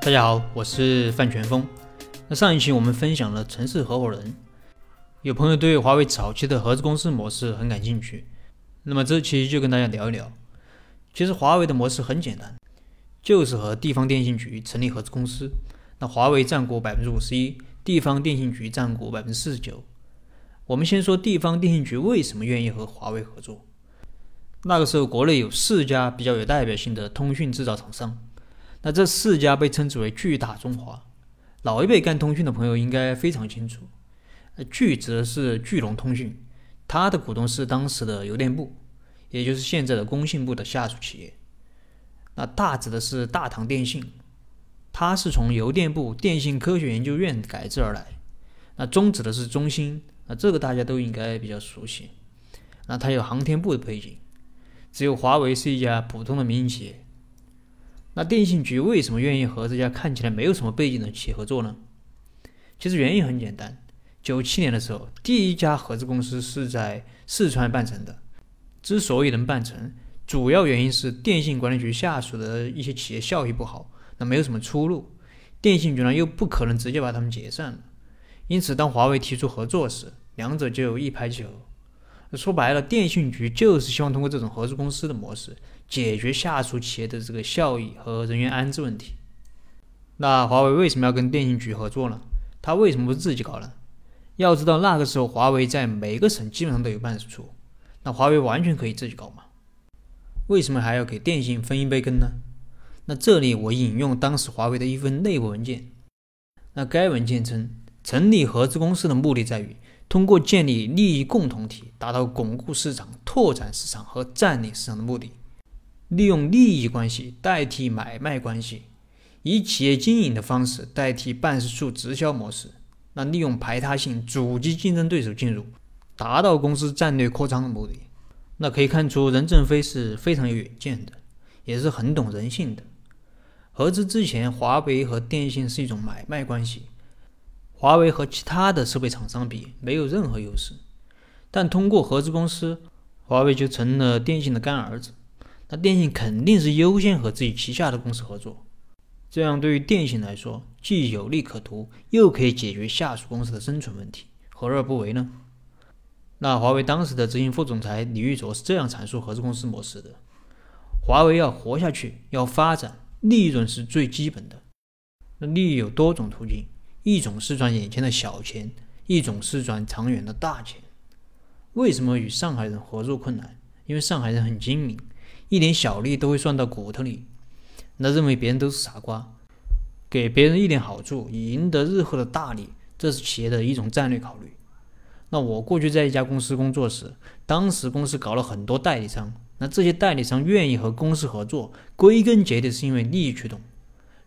大家好，我是范全峰。那上一期我们分享了城市合伙人，有朋友对华为早期的合资公司模式很感兴趣，那么这期就跟大家聊一聊。其实华为的模式很简单，就是和地方电信局成立合资公司，那华为占股百分之五十一，地方电信局占股百分之四十九。我们先说地方电信局为什么愿意和华为合作。那个时候国内有四家比较有代表性的通讯制造厂商。那这四家被称之为巨大中华，老一辈干通讯的朋友应该非常清楚。巨指的是巨龙通讯，它的股东是当时的邮电部，也就是现在的工信部的下属企业。那大指的是大唐电信，它是从邮电部电信科学研究院改制而来。那中指的是中兴，那这个大家都应该比较熟悉。那它有航天部的背景，只有华为是一家普通的民营企业。那电信局为什么愿意和这家看起来没有什么背景的企业合作呢？其实原因很简单，九七年的时候，第一家合资公司是在四川办成的。之所以能办成，主要原因是电信管理局下属的一些企业效益不好，那没有什么出路，电信局呢又不可能直接把他们解散了。因此，当华为提出合作时，两者就一拍即合。说白了，电信局就是希望通过这种合资公司的模式。解决下属企业的这个效益和人员安置问题。那华为为什么要跟电信局合作呢？他为什么不自己搞呢？要知道那个时候华为在每个省基本上都有办事处，那华为完全可以自己搞嘛？为什么还要给电信分一杯羹呢？那这里我引用当时华为的一份内部文件，那该文件称，成立合资公司的目的在于通过建立利益共同体，达到巩固市场、拓展市场和占领市场的目的。利用利益关系代替买卖关系，以企业经营的方式代替办事处直销模式，那利用排他性阻击竞争对手进入，达到公司战略扩张的目的。那可以看出任正非是非常有远见的，也是很懂人性的。合资之前，华为和电信是一种买卖关系，华为和其他的设备厂商比没有任何优势，但通过合资公司，华为就成了电信的干儿子。那电信肯定是优先和自己旗下的公司合作，这样对于电信来说既有利可图，又可以解决下属公司的生存问题，何乐而不为呢？那华为当时的执行副总裁李玉卓是这样阐述合资公司模式的：华为要活下去，要发展，利润是最基本的。那利益有多种途径，一种是赚眼前的小钱，一种是赚长远的大钱。为什么与上海人合作困难？因为上海人很精明。一点小利都会算到骨头里，那认为别人都是傻瓜，给别人一点好处以赢得日后的大利，这是企业的一种战略考虑。那我过去在一家公司工作时，当时公司搞了很多代理商，那这些代理商愿意和公司合作，归根结底是因为利益驱动。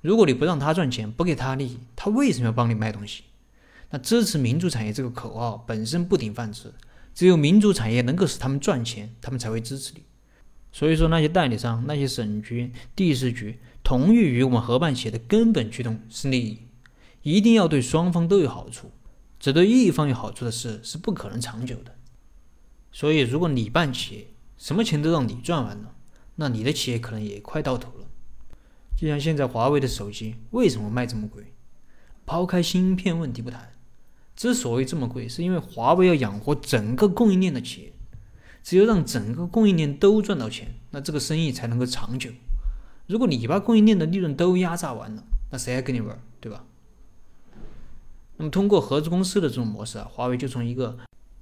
如果你不让他赚钱，不给他利益，他为什么要帮你卖东西？那支持民族产业这个口号本身不顶饭吃，只有民族产业能够使他们赚钱，他们才会支持你。所以说，那些代理商、那些省局、地市局同意与我们合办企业的根本驱动是利益，一定要对双方都有好处，只对一方有好处的事是不可能长久的。所以，如果你办企业，什么钱都让你赚完了，那你的企业可能也快到头了。就像现在华为的手机为什么卖这么贵？抛开芯片问题不谈，之所以这么贵，是因为华为要养活整个供应链的企业。只有让整个供应链都赚到钱，那这个生意才能够长久。如果你把供应链的利润都压榨完了，那谁还跟你玩，对吧？那么通过合资公司的这种模式啊，华为就从一个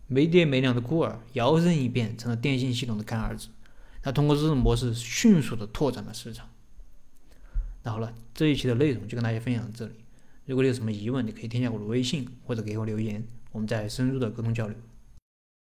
没爹没娘的孤儿，摇身一变成了电信系统的干儿子。那通过这种模式，迅速的拓展了市场。那好了，这一期的内容就跟大家分享到这里。如果你有什么疑问，你可以添加我的微信或者给我留言，我们再深入的沟通交流。